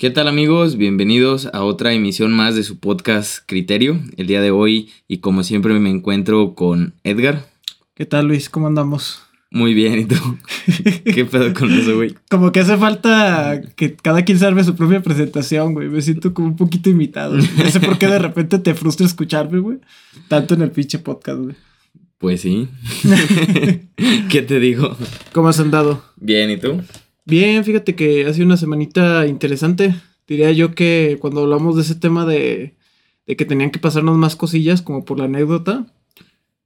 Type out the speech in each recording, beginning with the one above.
¿Qué tal amigos? Bienvenidos a otra emisión más de su podcast Criterio. El día de hoy y como siempre me encuentro con Edgar. ¿Qué tal Luis? ¿Cómo andamos? Muy bien, ¿y tú? ¿Qué pedo con eso, güey? Como que hace falta que cada quien salve su propia presentación, güey. Me siento como un poquito imitado. No sé por qué de repente te frustra escucharme, güey. Tanto en el pinche podcast, güey. Pues sí. ¿Qué te digo? ¿Cómo has andado? Bien, ¿y tú? Bien, fíjate que ha sido una semanita interesante. Diría yo que cuando hablamos de ese tema de, de que tenían que pasarnos más cosillas, como por la anécdota,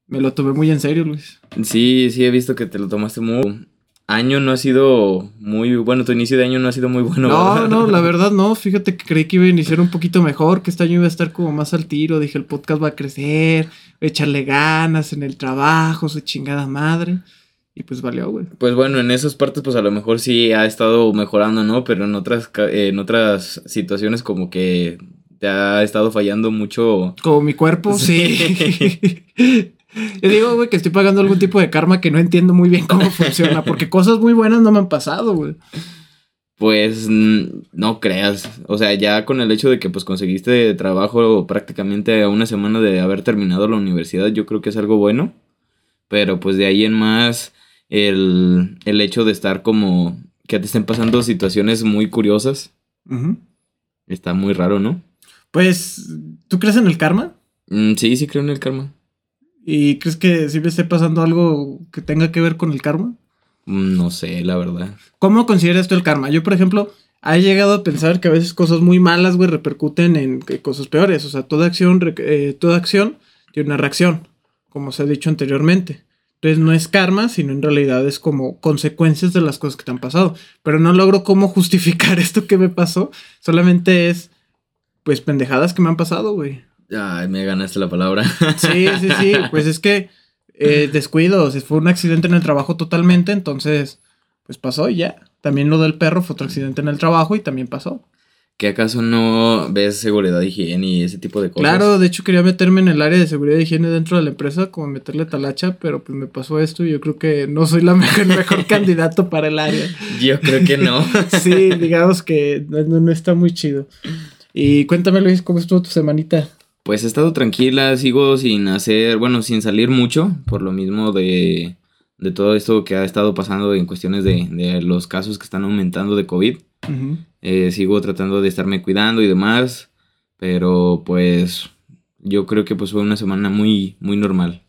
me lo tomé muy en serio, Luis. Sí, sí, he visto que te lo tomaste muy... Año no ha sido muy bueno, tu inicio de año no ha sido muy bueno. No, ¿verdad? no, la verdad no. Fíjate que creí que iba a iniciar un poquito mejor, que este año iba a estar como más al tiro. Dije, el podcast va a crecer, voy a echarle ganas en el trabajo, su chingada madre. Y pues valió, güey. Pues bueno, en esas partes pues a lo mejor sí ha estado mejorando, ¿no? Pero en otras, eh, en otras situaciones como que te ha estado fallando mucho. Como mi cuerpo, sí. Yo digo, güey, que estoy pagando algún tipo de karma que no entiendo muy bien cómo funciona, porque cosas muy buenas no me han pasado, güey. Pues no creas, o sea, ya con el hecho de que pues conseguiste trabajo prácticamente a una semana de haber terminado la universidad, yo creo que es algo bueno, pero pues de ahí en más el, el hecho de estar como que te estén pasando situaciones muy curiosas, está muy raro, ¿no? Pues, ¿tú crees en el karma? Mm, sí, sí creo en el karma. ¿Y crees que sí me esté pasando algo que tenga que ver con el karma? Mm, No sé, la verdad. ¿Cómo consideras tú el karma? Yo, por ejemplo, he llegado a pensar que a veces cosas muy malas, güey, repercuten en cosas peores. O sea, toda acción, eh, toda acción tiene una reacción, como se ha dicho anteriormente. Entonces no es karma, sino en realidad es como consecuencias de las cosas que te han pasado. Pero no logro cómo justificar esto que me pasó. Solamente es, pues, pendejadas que me han pasado, güey. Ay, me ganaste la palabra. Sí, sí, sí. Pues es que eh, descuido, o sea, fue un accidente en el trabajo totalmente, entonces, pues pasó y ya. También lo del perro fue otro accidente en el trabajo y también pasó. ¿Que acaso no ves seguridad, higiene y ese tipo de cosas? Claro, de hecho quería meterme en el área de seguridad y higiene dentro de la empresa, como meterle talacha, pero pues me pasó esto y yo creo que no soy la mejor, el mejor candidato para el área. Yo creo que no. Sí, digamos que no, no- está muy chido. Y cuéntame, Luis, ¿cómo estuvo tu semanita? Pues he estado tranquila, sigo sin hacer, bueno, sin salir mucho, por lo mismo de, de todo esto que ha estado pasando en cuestiones de, de los casos que están aumentando de COVID. Ujú. Eh, sigo tratando de estarme cuidando y demás, pero pues yo creo que pues fue una semana muy, muy normal.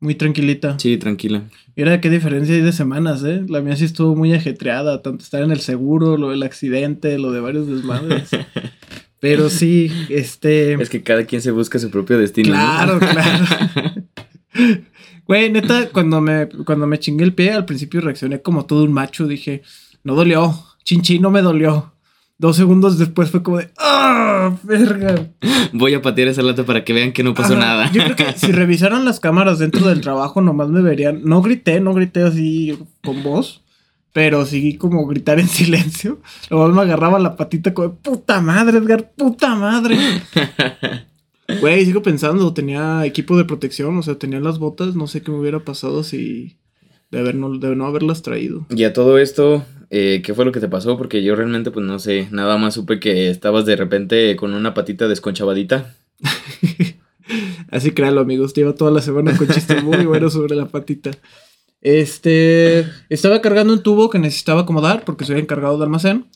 Muy tranquilita. Sí, tranquila. Mira qué diferencia hay de semanas, ¿eh? La mía sí estuvo muy ajetreada, tanto estar en el seguro, lo del accidente, lo de varios desmadres. Pero sí, este... Es que cada quien se busca su propio destino. ¿no? Claro, claro. Güey, neta, cuando me, cuando me chingué el pie, al principio reaccioné como todo un macho. Dije, no dolió, chinchi, no me dolió. Dos segundos después fue como de, ¡ah, verga! Voy a patear esa lata para que vean que no pasó Ajá. nada. Yo creo que si revisaran las cámaras dentro del trabajo, nomás me verían. No grité, no grité así con voz, pero sí como gritar en silencio. Luego me agarraba la patita como, puta madre, Edgar, puta madre. Güey, sigo pensando, tenía equipo de protección, o sea, tenía las botas, no sé qué me hubiera pasado si de, haber no, de no haberlas traído. Y a todo esto, eh, ¿qué fue lo que te pasó? Porque yo realmente, pues no sé, nada más supe que estabas de repente con una patita desconchavadita. Así créalo, amigos. Lleva toda la semana con chistes muy buenos sobre la patita. Este. Estaba cargando un tubo que necesitaba acomodar porque soy encargado de almacén.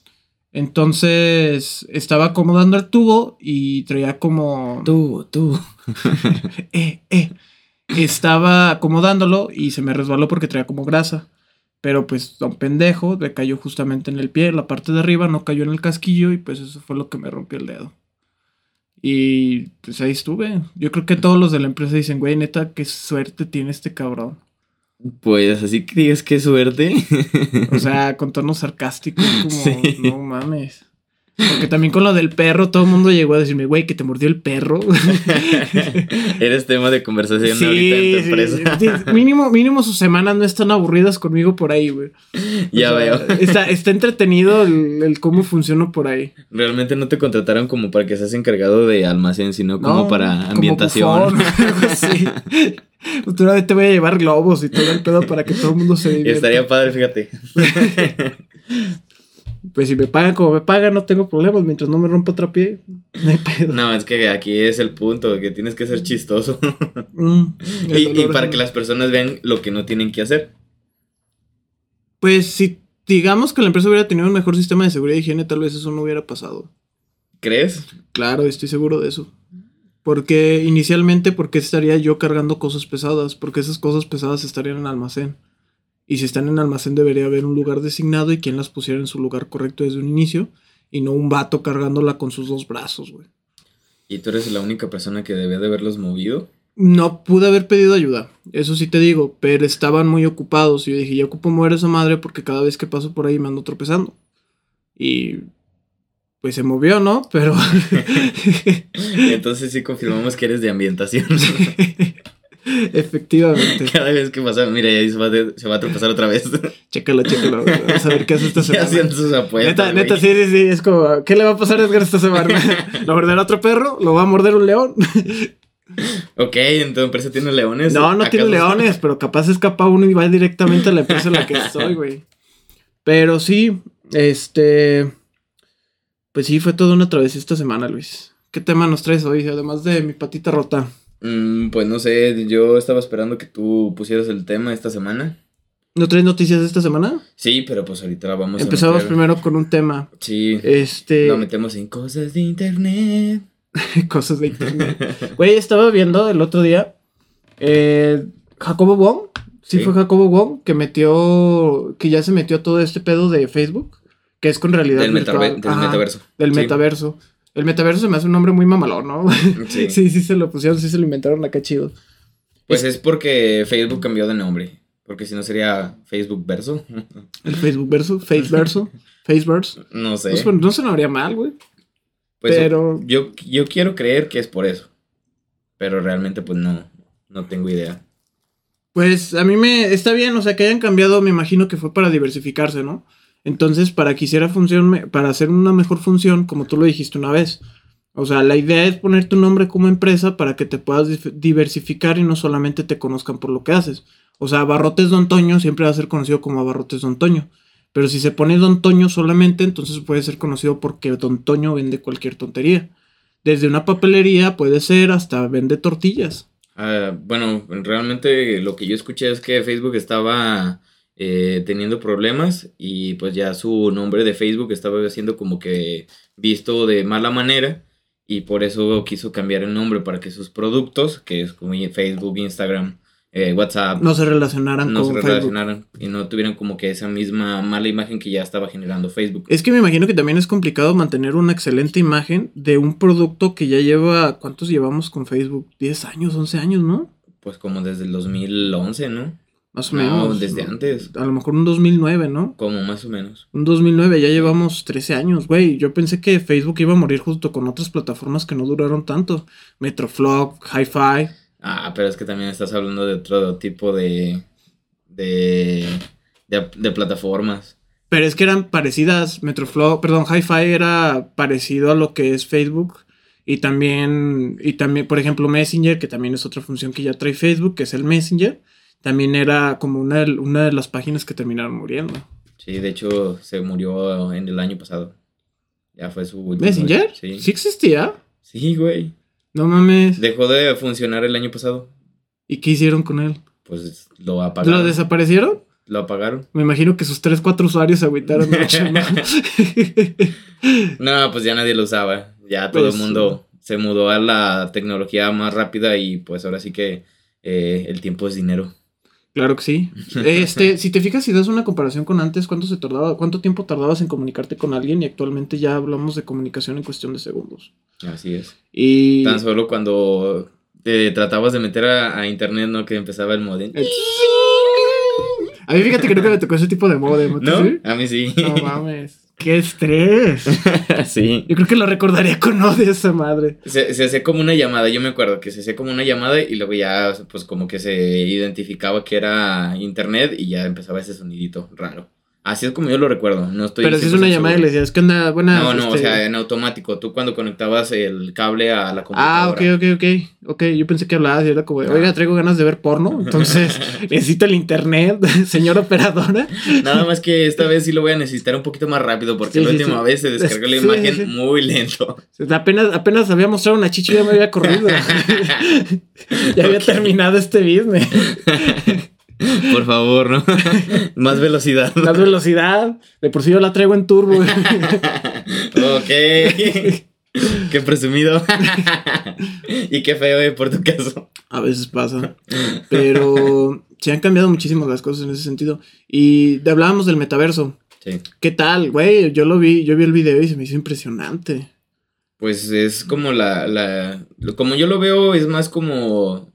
Entonces. Estaba acomodando el tubo y traía como. Tú, tú. Eh, eh. Estaba acomodándolo y se me resbaló porque traía como grasa. Pero pues, don pendejo, le cayó justamente en el pie, en la parte de arriba, no cayó en el casquillo y pues eso fue lo que me rompió el dedo. Y pues ahí estuve. Yo creo que todos los de la empresa dicen, güey, neta, qué suerte tiene este cabrón. Pues así que digas qué suerte. O sea, con tono sarcástico, como, Sí. no mames. Porque también con lo del perro, todo el mundo llegó a decirme, güey, que te mordió el perro. Eres tema de conversación ahorita en tu sí, empresa. sí. Mínimo, mínimo sus semanas no están aburridas conmigo por ahí, güey. O ya sea, veo. Está, está entretenido el, el cómo funciona por ahí. Realmente no te contrataron como para que seas encargado de almacén, sino como No, para como ambientación. así. Futuramente te voy a llevar globos y todo el pedo para que todo el mundo se divierta. estaría padre, fíjate. Pues si me pagan como me pagan, no tengo problemas. Mientras no me rompa otra pie, no hay pedo. No, es que aquí es el punto, que tienes que ser chistoso. Mm, y, y para que las personas vean lo que no tienen que hacer. Pues si digamos que la empresa hubiera tenido un mejor sistema de seguridad y higiene, tal vez eso no hubiera pasado. ¿Crees? Claro, estoy seguro de eso. Porque inicialmente, ¿por qué estaría yo cargando cosas pesadas? Porque esas cosas pesadas estarían en almacén. Y si están en almacén debería haber un lugar designado y quien las pusiera en su lugar correcto desde un inicio. Y no un vato cargándola con sus dos brazos, güey. ¿Y tú eres la única persona que debía de haberlos movido? No pude haber pedido ayuda, eso sí te digo, pero estaban muy ocupados y yo dije, ya ocupo mover esa madre porque cada vez que paso por ahí me ando tropezando. Y pues se movió, ¿no? Pero Entonces sí confirmamos que eres de ambientación. efectivamente. Cada vez que pasa, mira, ahí se va, de- se va a tropezar otra vez. Chécalo, chécalo. Vamos a ver qué hace esta Ya semana. haciendo sus apuestas. Neta, sí, sí, sí. Es como, ¿qué le va a pasar a Edgar esta semana? ¿Lo morderá otro perro? ¿Lo va a morder un león? Ok, en tu empresa tiene leones. No, no tiene ¿Acaso- leones, pero capaz escapa uno y va directamente a la empresa en la que estoy, güey. Pero sí, este. Pues sí, fue toda una travesía esta semana, Luis. ¿Qué tema nos traes hoy? Además de mi patita rota. Mm, pues no sé, yo estaba esperando que tú pusieras el tema esta semana. ¿No traes noticias esta semana? Sí, pero pues ahorita la vamos Empezamos a meter. primero con un tema. Sí, Este. lo metemos en cosas de internet. cosas de internet. Güey, estaba viendo el otro día. eh, Jacobo Wong. Sí, Sí. fue Jacobo Wong que metió. Que ya se metió a todo este pedo de Facebook. Que es con realidad Del, virtual. metaver- del Ajá, metaverso. Del Sí. metaverso. El metaverso se me hace un nombre muy mamalón, ¿no? Sí. sí, sí se lo pusieron, sí se lo inventaron acá chido. Pues es porque Facebook cambió de nombre. Porque si no sería Facebook Verso. El Facebook verso, Face verso, Faceverse. No sé. No, se- no sonaría mal, güey. Pues, pero- yo, yo quiero creer que es por eso. Pero realmente pues no, no tengo idea. Pues a mí me está bien, o sea, que hayan cambiado, me imagino que fue para diversificarse, ¿no? Entonces, para que hiciera función, para hacer una mejor función, como tú lo dijiste una vez. O sea, la idea es poner tu nombre como empresa para que te puedas diversificar y no solamente te conozcan por lo que haces. O sea, Barrotes Don Toño siempre va a ser conocido como Abarrotes Don Toño. Pero si se pone Don Toño solamente, entonces puede ser conocido porque Don Toño vende cualquier tontería. Desde una papelería puede ser hasta vende tortillas. Ah, bueno, realmente lo que yo escuché es que Facebook estaba eh, teniendo problemas y pues ya su nombre de Facebook estaba siendo como que visto de mala manera y por eso quiso cambiar el nombre para que sus productos, que es como Facebook, Instagram, eh, WhatsApp, No se relacionaran no se Facebook. relacionaran y no tuvieran como que esa misma mala imagen que ya estaba generando Facebook. Es que me imagino que también es complicado mantener una excelente imagen de un producto que ya lleva, ¿cuántos llevamos con Facebook? 10 años, 11 años, ¿no? Pues como desde el 2011, ¿no? Más o No, menos. desde antes. A lo mejor un 2009, ¿no? Como más o menos. Un 2009, ya llevamos 13 años, güey. Yo pensé que Facebook iba a morir junto con otras plataformas que no duraron tanto. Metroflog, Hi-Fi. Ah, pero es que también estás hablando de otro tipo de. de. de, de plataformas. Pero es que eran parecidas. Metroflog, perdón, Hi-Fi era parecido a lo que es Facebook. Y también, y también, por ejemplo, Messenger, que también es otra función que ya trae Facebook, que es el Messenger. También era como una, de- una de las páginas que terminaron muriendo. Sí, de hecho, se murió en el año pasado. Ya fue su último. ¿Messenger? Sí. ¿Sí existía? Sí, güey. No mames. Dejó de funcionar el año pasado. ¿Y qué hicieron con él? Pues lo apagaron. ¿Lo desaparecieron? Lo apagaron. Me imagino que sus 3, 4 usuarios se agüitaron mucho, ¿no? No, pues ya nadie lo usaba. Ya todo Pues, el mundo se mudó a la tecnología más rápida y pues ahora sí que eh, el tiempo es dinero. Claro que sí. Este, si te fijas, si das una comparación con antes, ¿cuánto se tardaba, cuánto tiempo tardabas en comunicarte con alguien? Y actualmente ya hablamos de comunicación en cuestión de segundos. Así es. Y Tan solo cuando te tratabas de meter a, a internet, ¿no? Que empezaba el modem. El- a mí fíjate que nunca me tocó ese tipo de modem. ¿tú ¿No? sí? A mí sí. No mames. ¡Qué estrés! sí. Yo creo que lo recordaría con odio esa madre. Se, se hacía como una llamada, yo me acuerdo que se hacía como una llamada y luego ya pues como que se identificaba que era internet y ya empezaba ese sonidito raro. Así es como yo lo recuerdo. No estoy Pero si es una 100% llamada y seguro. le decías, ¿qué onda? Buenas. No, no, o este- sea, en automático. Tú cuando conectabas el cable a la Ah, computadora. ok, ok, ok. Ok, yo pensé que hablabas y era como, oiga, traigo ganas de ver porno, entonces necesito el internet, señora operadora. Nada más que esta vez sí lo voy a necesitar un poquito más rápido porque Sí, la sí, última sí. vez se descargó la imagen muy lento. Apenas, apenas había mostrado una chicha y ya me había corrido. ya había terminado este business. Por favor, ¿no? más velocidad. Más velocidad. De por sí yo la traigo en turbo. ok. qué presumido. y qué feo, eh, por tu caso. A veces pasa. Pero se han cambiado muchísimo las cosas en ese sentido. Y hablábamos del metaverso. Sí. ¿Qué tal, güey? Yo lo vi, yo vi el video y se me hizo impresionante. Pues es como la, la. Como yo lo veo, es más como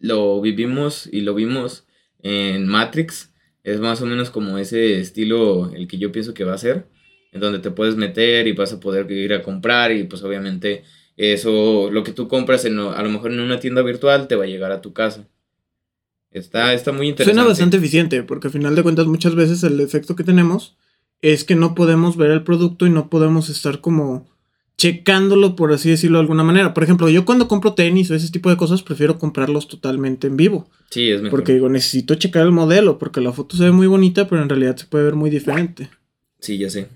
lo vivimos y lo vimos en Matrix. Es más o menos como ese estilo el que yo pienso que va a ser. En donde te puedes meter y vas a poder ir a comprar. Y pues obviamente eso, lo que tú compras en, a lo mejor en una tienda virtual, te va a llegar a tu casa. Está, está muy interesante. Suena bastante eficiente, porque al final de cuentas muchas veces el efecto que tenemos es que no podemos ver el producto y no podemos estar como checándolo, por así decirlo de alguna manera. Por ejemplo, yo cuando compro tenis o ese tipo de cosas, prefiero comprarlos totalmente en vivo. Sí, es mejor. Porque digo, necesito checar el modelo, porque la foto se ve muy bonita, pero en realidad se puede ver muy diferente. Sí, ya sé.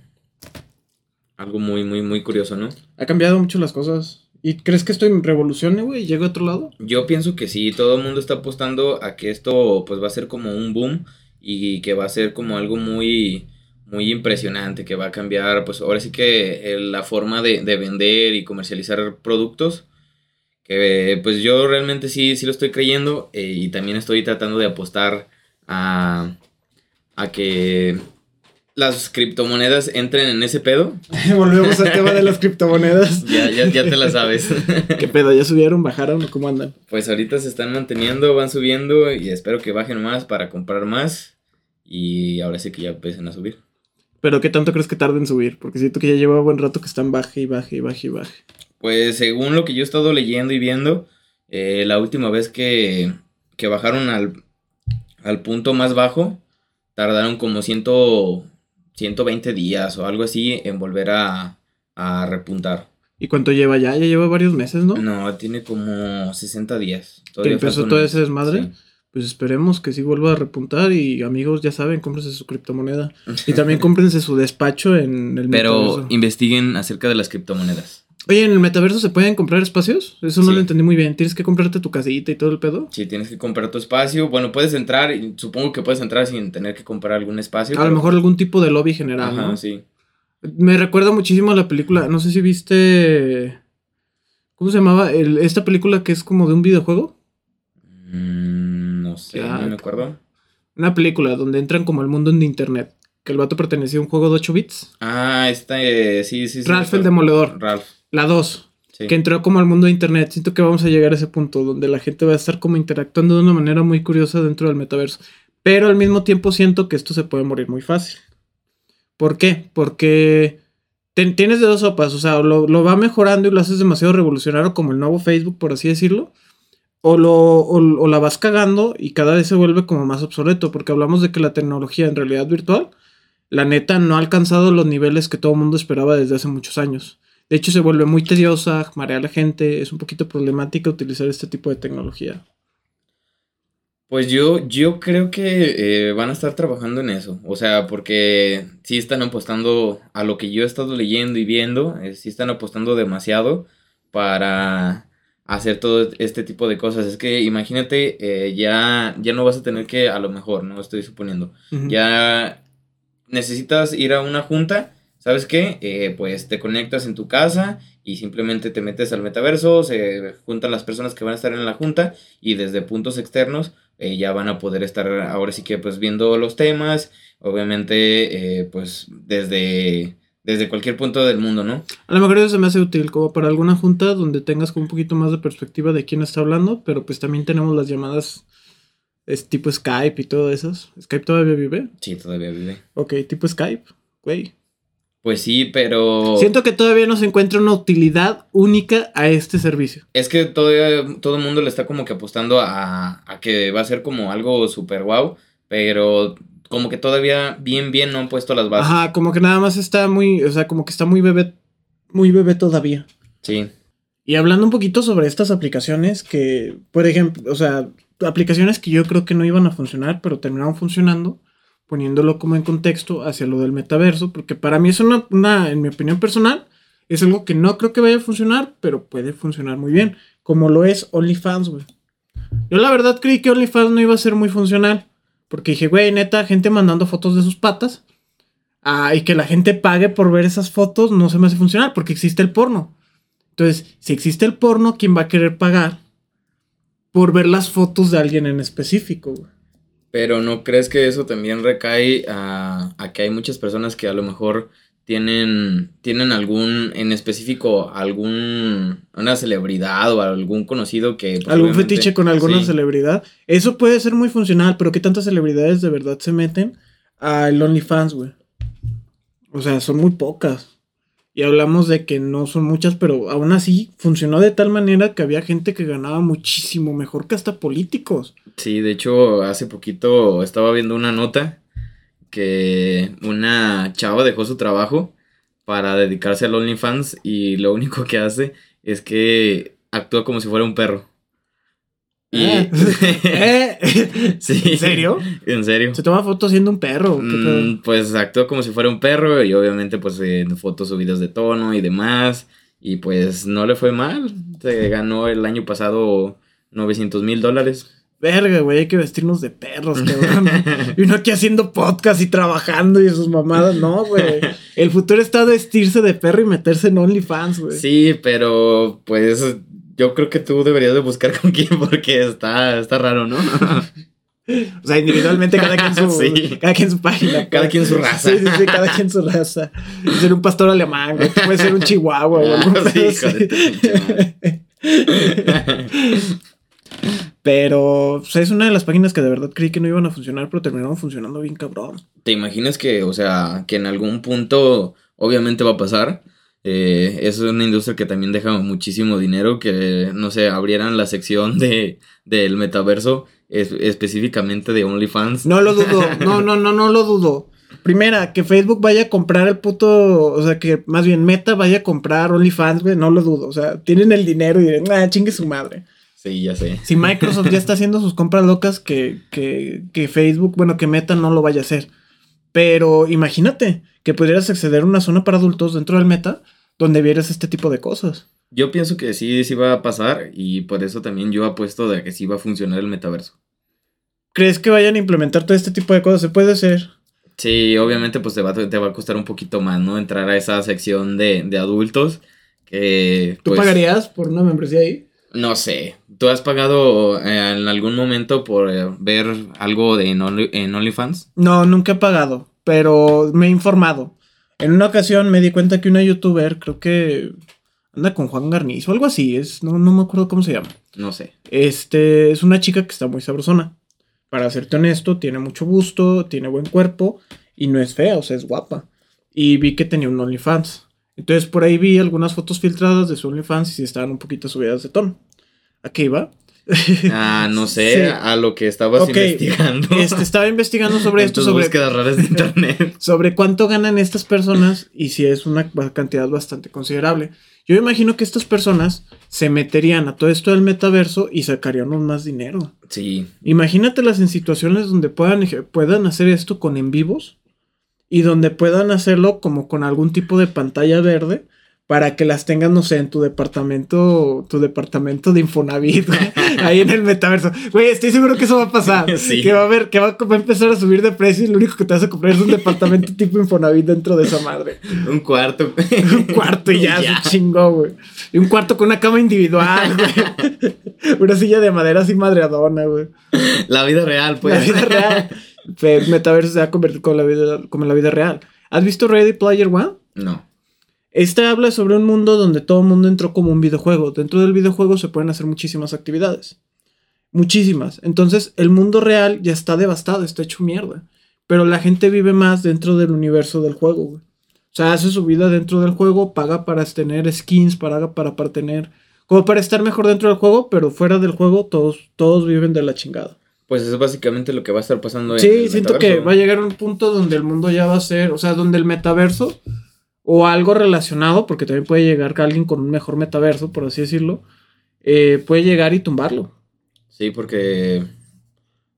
Algo muy, muy, muy curioso, ¿no? Ha cambiado mucho las cosas. ¿Y crees que esto revolucione, güey? ¿Llega a otro lado? Yo pienso que sí, todo el mundo está apostando a que esto pues va a ser como un boom y que va a ser como algo muy muy impresionante, que va a cambiar pues ahora sí que eh, la forma de, de vender y comercializar productos, que pues yo realmente sí, sí lo estoy creyendo eh, y también estoy tratando de apostar a, a que las criptomonedas entren en ese pedo. Volvemos al tema de las criptomonedas. Ya, ya, ya te la sabes. ¿Qué pedo? ¿Ya subieron, bajaron cómo andan? Pues ahorita se están manteniendo, van subiendo y espero que bajen más para comprar más. Y ahora sí que ya empiecen a subir. Pero ¿qué tanto crees que tarden en subir? Porque siento que ya lleva buen rato que están baje y baje y baje y baje. Pues según lo que yo he estado leyendo y viendo, eh, la última vez que, que bajaron al, al punto más bajo, tardaron como ciento, 120 días o algo así en volver a, a repuntar. ¿Y cuánto lleva ya? Ya lleva varios meses, ¿no? No, tiene como 60 días. que empezó todo ese desmadre. Sí. Pues esperemos que sí vuelva a repuntar y amigos, ya saben, cómprense su criptomoneda. Y también cómprense su despacho en el Pero metaverso. investiguen acerca de las criptomonedas. Oye, ¿en el metaverso se pueden comprar espacios? Eso no Sí. lo entendí muy bien. ¿Tienes que comprarte tu casita y todo el pedo? Si tienes que comprar tu espacio, bueno, puedes entrar, y supongo que puedes entrar sin tener que comprar algún espacio. A lo pero- mejor algún tipo de lobby general, Ajá, ¿no? sí. Me recuerda muchísimo a la película, no sé si viste... ¿Cómo se llamaba? El- esta película que es como de un videojuego. Mm, no sé, Ya. no me acuerdo. Una película donde entran como al mundo de internet. Que el vato pertenecía a un juego de 8 bits. Ah, esta, eh, sí, sí, sí. Ralph el. Demoledor. Ralph, La 2. sí. Que entró como al mundo de internet. Siento que vamos a llegar a ese punto donde la gente va a estar como interactuando de una manera muy curiosa dentro del metaverso. Pero al mismo tiempo siento que esto se puede morir muy fácil. ¿Por qué? Porque ten- tienes de dos sopas. O sea, lo, lo va mejorando y lo haces demasiado revolucionario como el nuevo Facebook, por así decirlo. O, lo, o, la vas cagando y cada vez se vuelve como más obsoleto. Porque hablamos de que la tecnología en realidad virtual, la neta, no ha alcanzado los niveles que todo el mundo esperaba desde hace muchos años. De hecho, se vuelve muy tediosa, marea a la gente, es un poquito problemática utilizar este tipo de tecnología. Pues yo, yo creo que eh, van a estar trabajando en eso. O sea, porque sí están apostando a lo que yo he estado leyendo y viendo. eh, sí están apostando demasiado para hacer todo este tipo de cosas. Es que imagínate, eh, ya, ya no vas a tener que, a lo mejor, no estoy suponiendo. Ya necesitas ir a una junta, ¿sabes qué? Eh, pues te conectas en tu casa y simplemente te metes al metaverso, se juntan las personas que van a estar en la junta y desde puntos externos eh, ya van a poder estar ahora sí que pues viendo los temas, obviamente eh, pues desde, desde cualquier punto del mundo, ¿no? A lo mejor eso se me hace útil como para alguna junta donde tengas como un poquito más de perspectiva de quién está hablando, pero pues también tenemos las llamadas es tipo Skype y todo eso. ¿Skype todavía vive? Sí, todavía vive. Ok, tipo Skype, güey. Pues sí, pero... Siento que todavía no se encuentra una utilidad única a este servicio. Es que todavía todo el mundo le está como que apostando a, a que va a ser como algo super wow, pero como que todavía bien, bien no han puesto las bases. Ajá, como que nada más está muy, o sea, como que está muy bebé, muy bebé todavía. Sí. Y hablando un poquito sobre estas aplicaciones que, por ejemplo, o sea, aplicaciones que yo creo que no iban a funcionar, pero terminaron funcionando, poniéndolo como en contexto hacia lo del metaverso, porque para mí es una, una, en mi opinión personal, es algo que no creo que vaya a funcionar, pero puede funcionar muy bien, como lo es OnlyFans, güey. Yo la verdad creí que OnlyFans no iba a ser muy funcional, porque dije, güey, neta, gente mandando fotos de sus patas, ah, y que la gente pague por ver esas fotos no se me hace funcionar, porque existe el porno. Entonces, si existe el porno, ¿quién va a querer pagar por ver las fotos de alguien en específico? Pero ¿no crees que eso también recae a, a, que hay muchas personas que a lo mejor tienen, tienen algún, en específico, algún, una celebridad o algún conocido que... Pues, algún fetiche con alguna sí. celebridad. Eso puede ser muy funcional, pero ¿qué tantas celebridades de verdad se meten al OnlyFans, güey? O sea, son muy pocas. Y hablamos de que no son muchas, pero aún así funcionó de tal manera que había gente que ganaba muchísimo mejor que hasta políticos. Sí, de hecho, hace poquito estaba viendo una nota que una chava dejó su trabajo para dedicarse al OnlyFans y lo único que hace es que actúa como si fuera un perro. Y... ¿Eh? sí. ¿En serio? En serio. Se toma fotos siendo un perro. Mm, pues actúa como si fuera un perro y obviamente pues en fotos subidas de tono y demás. Y pues no le fue mal. Se ganó el año pasado 900 mil dólares. Verga, güey, hay que vestirnos de perros, cabrón. y uno aquí haciendo podcast y trabajando y sus mamadas. No, güey. El futuro está vestirse de perro y meterse en OnlyFans, güey. Sí, pero pues yo creo que tú deberías de buscar con quién porque está, está raro, ¿no? O sea, individualmente cada quien su, sí. cada quien su página. Cada quien su raza. Sí, sí, sí, cada quien su raza. Ser un pastor alemán, güey. Puede ser un chihuahua, güey. Ah, sí, pero o sea, es una de las páginas que de verdad creí que no iban a funcionar, pero terminaron funcionando bien cabrón. ¿Te imaginas que, o sea, que en algún punto obviamente va a pasar? Eh, es una industria que también deja muchísimo dinero, que, no sé, abrieran la sección de, del metaverso, es, específicamente de OnlyFans. No lo dudo, no, no, no, no lo dudo. Primera, que Facebook vaya a comprar el puto, o sea, que más bien Meta vaya a comprar OnlyFans, güey, no lo dudo. O sea, tienen el dinero y dirán, ah, chingue su madre. Sí, ya sé. Si Microsoft ya está haciendo sus compras locas, que, que, que Facebook, bueno, que Meta no lo vaya a hacer. Pero imagínate que pudieras acceder a una zona para adultos dentro del Meta donde vieras este tipo de cosas. Yo pienso que sí, sí va a pasar y por eso también yo apuesto de que sí va a funcionar el metaverso. ¿Crees que vayan a implementar todo este tipo de cosas? ¿Se puede hacer? Sí, obviamente pues te va, te va a costar un poquito más, ¿no? Entrar a esa sección de, de adultos. Que, ¿Tú pues, pagarías por una membresía ahí? No sé. ¿Tú has pagado eh, en algún momento por eh, ver algo de en, Only, en OnlyFans? No, nunca he pagado, pero me he informado. En una ocasión me di cuenta que una youtuber, creo que anda con Juan Garniz o algo así, es, no, no me acuerdo cómo se llama. No sé. Este, es una chica que está muy sabrosona. Para serte honesto, tiene mucho gusto, tiene buen cuerpo y no es fea, o sea, es guapa. Y vi que tenía un OnlyFans. Entonces por ahí vi algunas fotos filtradas de su OnlyFans y estaban un poquito subidas de tono. ¿A qué iba? Ah, no sé, sí. a lo que estabas okay. investigando. Este, estaba investigando sobre esto, sobre raras de internet. sobre cuánto ganan estas personas y si es una cantidad bastante considerable. Yo imagino que estas personas se meterían a todo esto del metaverso y sacarían más dinero. Sí. Imagínatelas en situaciones donde puedan, puedan hacer esto con en vivos y donde puedan hacerlo como con algún tipo de pantalla verde para que las tengas, no sé, en tu departamento, tu departamento de Infonavit, ahí en el metaverso. Güey, estoy seguro que eso va a pasar. Sí. Que va a haber, que va a empezar a subir de precio y lo único que te vas a comprar es un departamento tipo Infonavit dentro de esa madre. Un cuarto. un cuarto y ya, ya. se chingó, güey. Y un cuarto con una cama individual, güey. una silla de madera así madreadona, güey. La vida real, pues. La vida real. El metaverso se va a convertir como la vida, como en la vida real. ¿Has visto Ready Player One? No. Este habla sobre un mundo donde todo el mundo entró como un videojuego. Dentro del videojuego se pueden hacer muchísimas actividades. Muchísimas. Entonces el mundo real ya está devastado, está hecho mierda. Pero la gente vive más dentro del universo del juego, güey. O sea, hace su vida dentro del juego, paga para tener skins, paga para, para tener... Como para estar mejor dentro del juego, pero fuera del juego todos, todos viven de la chingada. Pues es básicamente lo que va a estar pasando en Sí, el siento metaverso. que va a llegar un punto donde el mundo ya va a ser, o sea, donde el metaverso o algo relacionado, porque también puede llegar alguien con un mejor metaverso, por así decirlo, eh, puede llegar y tumbarlo. Sí, porque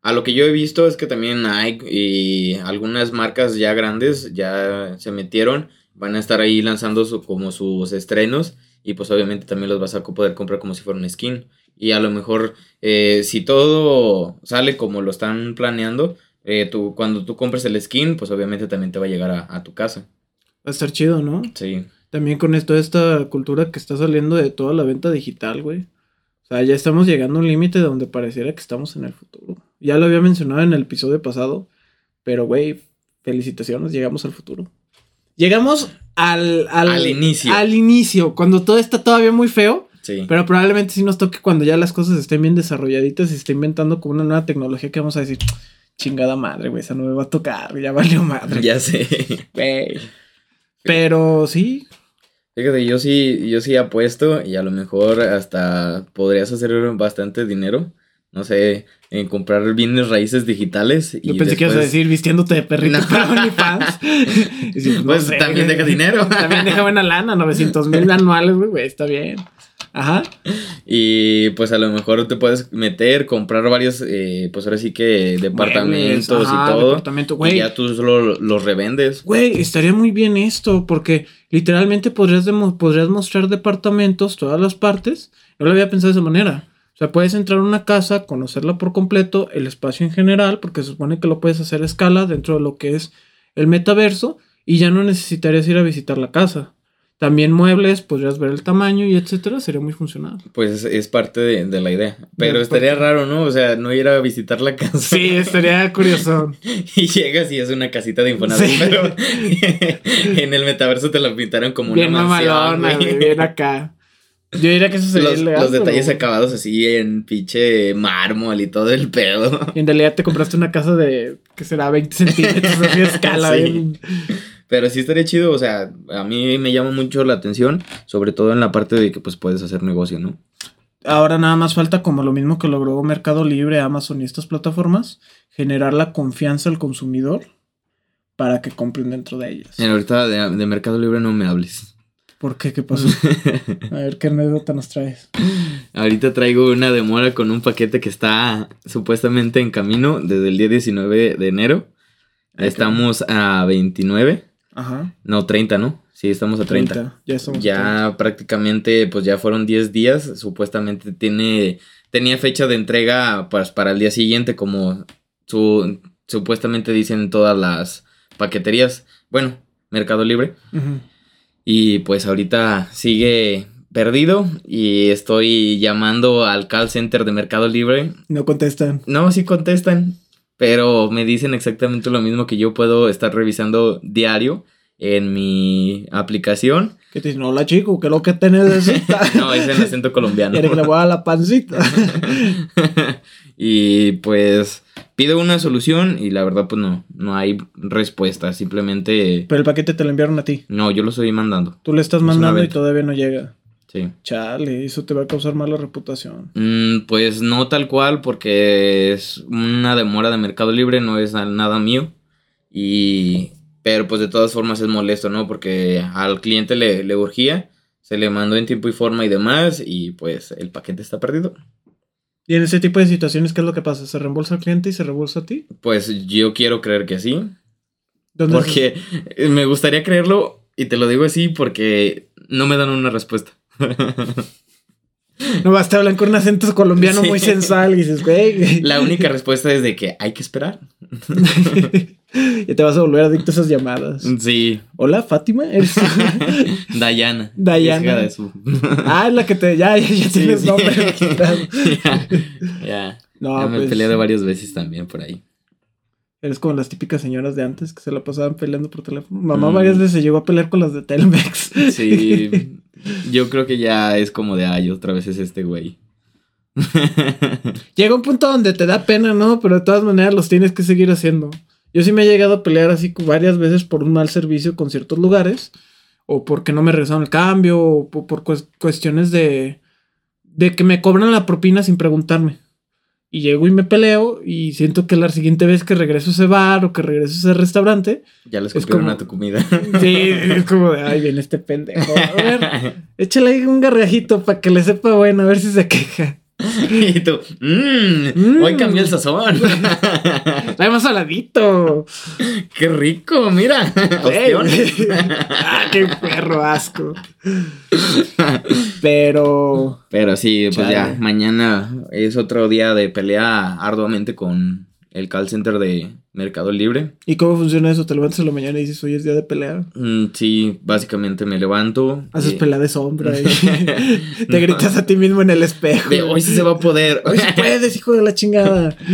a lo que yo he visto es que también Nike y algunas marcas ya grandes ya se metieron, van a estar ahí lanzando su- como sus estrenos y pues obviamente también los vas a poder comprar como si fuera un skin. Y a lo mejor eh, si todo sale como lo están planeando, eh, tú, cuando tú compres el skin, pues obviamente también te va a llegar a, a tu casa. Va a estar chido, ¿no? Sí. También con esto, esta cultura que está saliendo de toda la venta digital, güey. O sea, ya estamos llegando a un límite donde pareciera que estamos en el futuro. Ya lo había mencionado en el episodio pasado, pero, güey, felicitaciones, llegamos al futuro. Llegamos al, al, Al inicio. Al inicio, cuando todo está todavía muy feo, Sí. pero probablemente sí nos toque cuando ya las cosas estén bien desarrolladitas y se esté inventando como una nueva tecnología que vamos a decir, chingada madre, güey, esa no me va a tocar, ya valió madre. ya sé. Güey. Pero sí, Fíjate, yo sí, yo sí apuesto y a lo mejor hasta podrías hacer bastante dinero. No sé, en comprar bienes raíces digitales. Y Yo pensé que ibas a decir vistiéndote de perrito No. para OnlyFans. No Pues sé, también deja dinero. También deja buena lana, 900 mil anuales, güey, está bien. Ajá. Y pues a lo mejor te puedes meter, comprar varios, eh, pues ahora sí que departamentos Muebles, ajá, y todo. departamento, y ya tú solo los revendes. Güey, estaría muy bien esto, porque literalmente podrías, podrías mostrar departamentos, todas las partes. No lo había pensado de esa manera. O sea, puedes entrar a una casa, conocerla por completo, el espacio en general, porque se supone que lo puedes hacer a escala dentro de lo que es el metaverso, y ya no necesitarías ir a visitar la casa. También muebles, podrías ver el tamaño y etcétera, sería muy funcional. Pues es, parte de, de la idea. Pero De- estaría raro, ¿no? O sea, no ir a visitar la casa. Sí, estaría curioso. Y llegas y es una casita de Infonavit, Sí. pero en el metaverso te la pintaron como bien una mansión, güey, bien acá. Yo diría que eso sería Los, ilegal, los detalles pero- acabados así en pinche mármol y todo el pedo. Y en realidad te compraste una casa de, que será 20 centímetros de escala. Sí. bien- Pero sí estaría chido, o sea, a mí me llama mucho la atención, sobre todo en la parte de que pues puedes hacer negocio, ¿no? Ahora nada más falta, como lo mismo que logró Mercado Libre, Amazon y estas plataformas, generar la confianza al consumidor para que compren dentro de ellas. Mira, ahorita de, de Mercado Libre no me hables. ¿Por qué? ¿Qué pasó? A ver, ¿qué anécdota nos traes? Ahorita traigo una demora con un paquete que está supuestamente en camino desde el día 19 de enero. Estamos a 29, Ajá. no 30, ¿no? Sí, estamos a 30. Ya estamos. Ya prácticamente, pues ya fueron 10 días. Supuestamente tiene, tenía fecha de entrega pues, para el día siguiente, como su, supuestamente dicen todas las paqueterías. Bueno, Mercado Libre. 30. Ujú. Y pues ahorita sigue perdido y estoy llamando al call center de Mercado Libre. No contestan. No, sí contestan, pero me dicen exactamente lo mismo que yo puedo estar revisando diario en mi aplicación. Que te dicen, hola chico, ¿qué es lo que tenés? No, es en acento colombiano. ¿Quieres que le voy a dar la pancita? y pues pido una solución y la verdad pues no, no hay respuesta, simplemente Pero el paquete te lo enviaron a ti. no, yo lo estoy mandando. Tú le estás mandando y todavía no llega. Sí. Chale, eso te va a causar mala reputación. Mm, pues no tal cual porque es una demora de Mercado Libre, no es na- nada mío. Y pero pues de todas formas es molesto, ¿no? Porque al cliente le, le urgía, se le mandó en tiempo y forma y demás y pues el paquete está perdido. Y en ese tipo de situaciones, ¿qué es lo que pasa? ¿Se reembolsa al cliente y se reembolsa a ti? Pues yo quiero creer que sí, ¿Dónde porque me gustaría creerlo y te lo digo así porque no me dan una respuesta. No vas, te hablan con un acento colombiano Sí. muy sensual y dices, güey. La única respuesta es de que hay que esperar. y te vas a volver adicto a esas llamadas. Sí, Hola, Fátima. ¿Eres? Dayana. Dayana. de su- ah, es la que te. Ya, ya, ya tienes sí. nombre ya, ya. No, Ya me he pues. peleado varias veces también por ahí. Eres como las típicas señoras de antes que se la pasaban peleando por teléfono. Mamá Mm. varias veces se llegó a pelear con las de Telmex. Sí, yo creo que ya es como de, ay, otra vez es este güey. Llega un punto donde te da pena, ¿no? Pero de todas maneras los tienes que seguir haciendo. Yo sí me he llegado a pelear así varias veces por un mal servicio con ciertos lugares. O porque no me regresaron el cambio. O po- por, cues- cuestiones de. De que me cobran la propina sin preguntarme. Y llego y me peleo y siento que la siguiente vez que regreso a ese bar o que regreso a ese restaurante. Ya les escupieron a tu comida. Sí, es como de, ay, viene este pendejo. A ver, échale ahí un gargajito para que le sepa bueno, a ver si se queja. y tú, mmm, hoy cambió el sazón. Está más saladito. Qué rico, mira. ah, qué perro asco. Pero. Pero sí, pues ya, mañana es otro día de pelea arduamente con el call center de Mercado Libre. ¿Y cómo funciona eso? ¿Te levantas en la mañana y dices, hoy es día de pelea? Mm, sí, básicamente me levanto. Haces pelea de sombra y te gritas a ti mismo en el espejo. De hoy sí se va a poder. Hoy sí puedes, hijo de la chingada.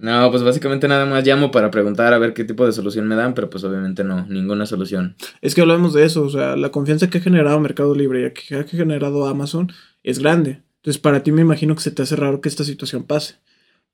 No, pues básicamente nada más llamo para preguntar a ver qué tipo de solución me dan, pero pues obviamente no, ninguna solución. Es que hablamos de eso, o sea, la confianza que ha generado Mercado Libre y que ha generado Amazon es grande. Entonces, para ti me imagino que se te hace raro que esta situación pase,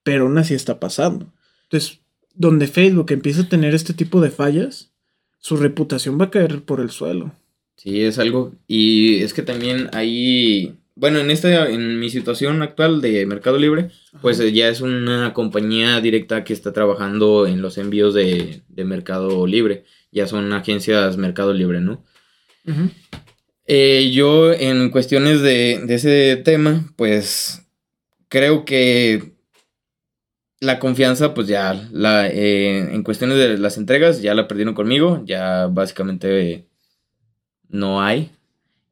pero aún así está pasando. Entonces, donde Facebook empieza a tener este tipo de fallas, su reputación va a caer por el suelo. Sí, es algo. Y es que también ahí. Bueno, en esta, en mi situación actual de Mercado Libre, pues ya es una compañía directa que está trabajando en los envíos de, Mercado Libre. Ya son agencias Mercado Libre, ¿no? Eh, yo en cuestiones de, de ese tema, pues creo que la confianza, pues ya, la, eh, en cuestiones de las entregas, ya la perdieron conmigo, ya básicamente no hay.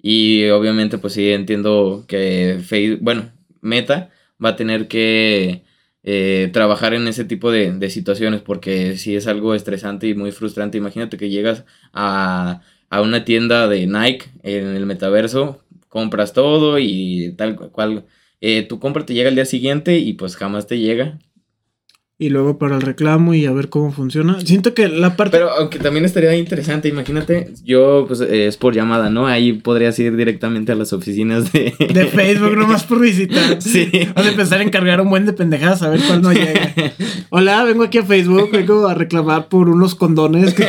Y obviamente, pues sí, entiendo que Facebook, bueno, Meta va a tener que eh, trabajar en ese tipo de, de, situaciones porque si es algo estresante y muy frustrante. Imagínate que llegas a, a una tienda de Nike en el metaverso, compras todo y tal cual. Eh, tu compra te llega el día siguiente y pues jamás te llega y luego para el reclamo y a ver cómo funciona. Siento que la parte... Pero aunque también estaría interesante, imagínate, yo pues eh, es por llamada, ¿no? Ahí podrías ir directamente a las oficinas de... De Facebook, nomás por visitar. Sí. Vas a empezar a encargar un buen de pendejadas a ver cuál no llega. Hola, vengo aquí a Facebook, vengo a reclamar por unos condones que...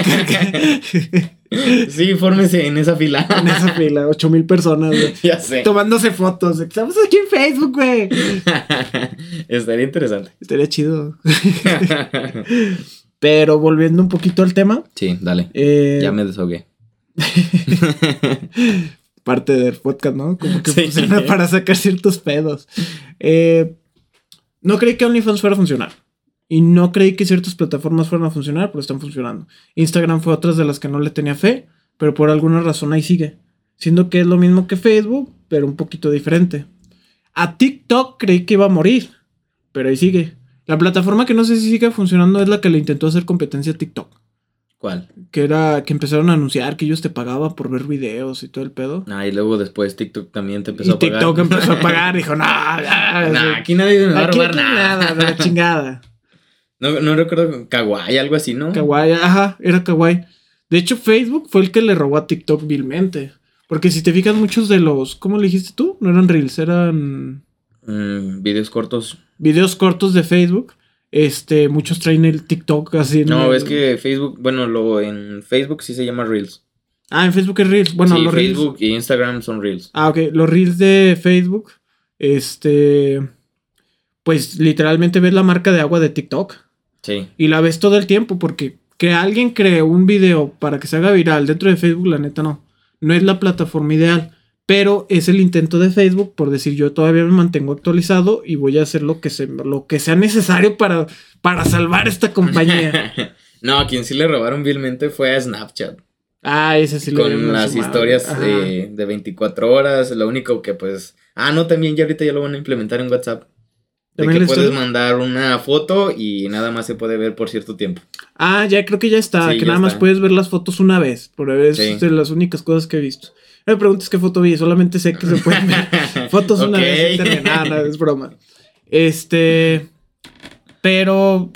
Sí, fórmese en esa fila. En esa fila, ocho mil personas, güey. Ya sé. Tomándose fotos. Estamos aquí en Facebook, güey. Estaría interesante. Estaría chido. Pero volviendo un poquito al tema. Sí, dale. Eh, ya me desahogué. Parte del podcast, ¿no? Como que funciona para sacar ciertos pedos. Eh, no creí que OnlyFans fuera a funcionar. Y no creí que ciertas plataformas fueran a funcionar, pero están funcionando. Instagram fue otra de las que no le tenía fe, pero por alguna razón ahí sigue. Siendo que es lo mismo que Facebook, pero un poquito diferente. A TikTok creí que iba a morir, pero ahí sigue. La plataforma que no sé si sigue funcionando es la que le intentó hacer competencia a TikTok. ¿Cuál? Que era que empezaron a anunciar que ellos te pagaban por ver videos y todo el pedo. Ah, y luego después TikTok también te empezó a pagar. TikTok empezó a pagar, dijo, no, aquí nadie me va a robar nada. nada. la chingada. No, no recuerdo, Kawaii, algo así, ¿no? Kawaii, ajá, era Kawaii. De hecho, Facebook fue el que le robó a TikTok vilmente. Porque si te fijas, muchos de los. ¿Cómo le dijiste tú? No eran reels, eran. Mm, videos cortos. Videos cortos de Facebook. Este, muchos traen el TikTok así. No, es que Facebook, bueno, lo en Facebook sí se llama Reels. Ah, en Facebook es Reels. Bueno, los Facebook y Instagram son Reels. Ah, ok. Los Reels de Facebook, este, pues literalmente ves la marca de agua de TikTok. Sí. Y la ves todo el tiempo porque que alguien cree un video para que se haga viral dentro de Facebook, la neta no. No es la plataforma ideal. Pero es el intento de Facebook por decir yo todavía me mantengo actualizado y voy a hacer lo que, se, lo que sea necesario para, para salvar esta compañía. no, a quien sí le robaron vilmente fue a Snapchat. Ah, ese sí lo Con las historias de, de 24 horas. Lo único que pues... Ah, no, también ya ahorita ya lo van a implementar en WhatsApp. De que puedes mandar una foto y nada más se puede ver por cierto tiempo. Ah, ya creo que ya está. que nada más puedes ver las fotos una vez. Por es de las únicas cosas que he visto. No me preguntes qué foto vi, solamente sé que se pueden ver fotos una vez Nada, nada, es broma. Este. Pero.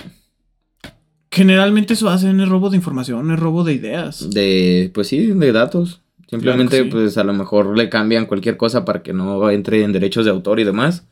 Generalmente eso hacen es robo de información, es robo de ideas. De. Pues sí, de datos. Simplemente, pues a lo mejor le cambian cualquier cosa para que no entre en derechos de autor y demás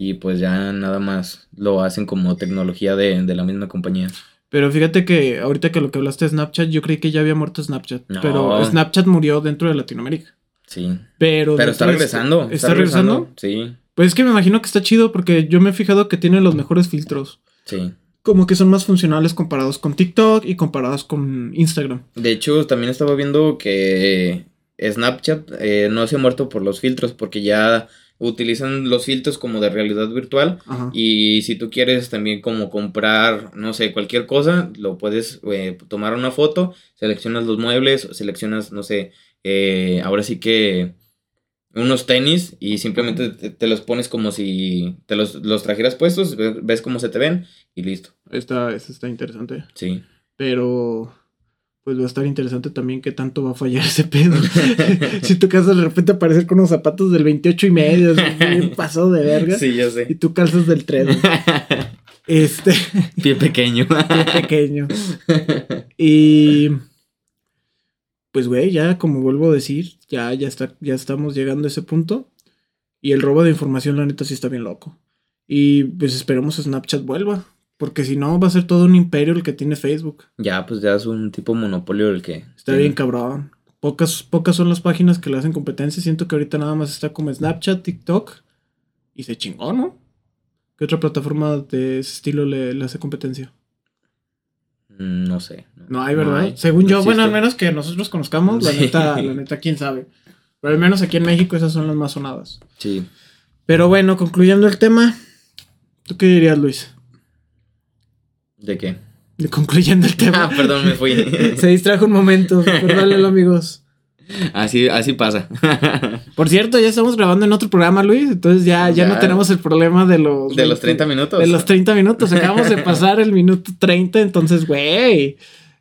y pues ya nada más lo hacen como tecnología de, la misma compañía. Pero fíjate que ahorita que lo que hablaste de Snapchat, yo creí que ya había muerto Snapchat. Pero Snapchat murió dentro de Latinoamérica. Sí. Pero, pero está regresando. ¿Está, regresando? Sí. Pues es que me imagino que está chido porque yo me he fijado que tiene los mejores filtros. Sí. Como que son más funcionales comparados con TikTok y comparados con Instagram. De hecho, también estaba viendo que Snapchat eh, no se ha muerto por los filtros porque ya utilizan los filtros como de realidad virtual Ajá. y si tú quieres también como comprar, no sé, cualquier cosa, lo puedes eh, tomar una foto, seleccionas los muebles, seleccionas, no sé, eh, ahora sí que unos tenis y simplemente te, te los pones como si te los, los trajeras puestos, ve- ves cómo se te ven y listo. Está, está interesante. Sí. Pero pues va a estar interesante también qué tanto va a fallar ese pedo. si tu casa de repente aparecer con unos zapatos del 28 y medio, pasado de verga. Sí, ya Y sé. tú calzas del 3. Este, Pie pequeño. bien pequeño. Y pues güey, ya como vuelvo a decir, ya, ya está, ya estamos llegando a ese punto. Y el robo de información, la neta, sí está bien loco. Y pues esperemos Snapchat vuelva. Porque si no, va a ser todo un imperio el que tiene Facebook. Ya, pues ya es un tipo monopolio el que. Está bien cabrón. Pocas, pocas son las páginas que le hacen competencia. Siento que ahorita nada más está como Snapchat, TikTok. Y se chingó, ¿no? ¿Qué otra plataforma de ese estilo le, le hace competencia? Mm, No sé. No hay, ¿verdad? hay, Según no yo, bueno, al menos que nosotros conozcamos, la neta, la neta, quién sabe. Pero al menos aquí en México esas son las más sonadas. Sí. Pero bueno, concluyendo el tema, ¿tú qué dirías, Luis? ¿De qué? De concluyendo el Ah, tema. perdón, me fui. Se distrajo un momento, perdónenlo, amigos. así, así pasa. Por cierto, ya estamos grabando en otro programa, Luis, entonces ya, ya, Ya. no tenemos el problema de los... De los 30 minutos. De los 30 minutos, acabamos de pasar el minuto 30, entonces, güey,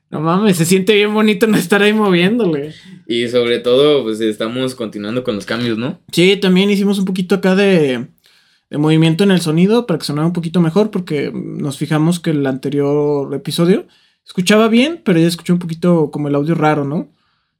no mames, se siente bien bonito no estar ahí moviéndole. Y sobre todo, pues estamos continuando con los cambios, ¿no? Sí, también hicimos un poquito acá de, de movimiento en el sonido para que sonara un poquito mejor, porque nos fijamos que el anterior episodio escuchaba bien, pero ya escuché un poquito como el audio raro, ¿no?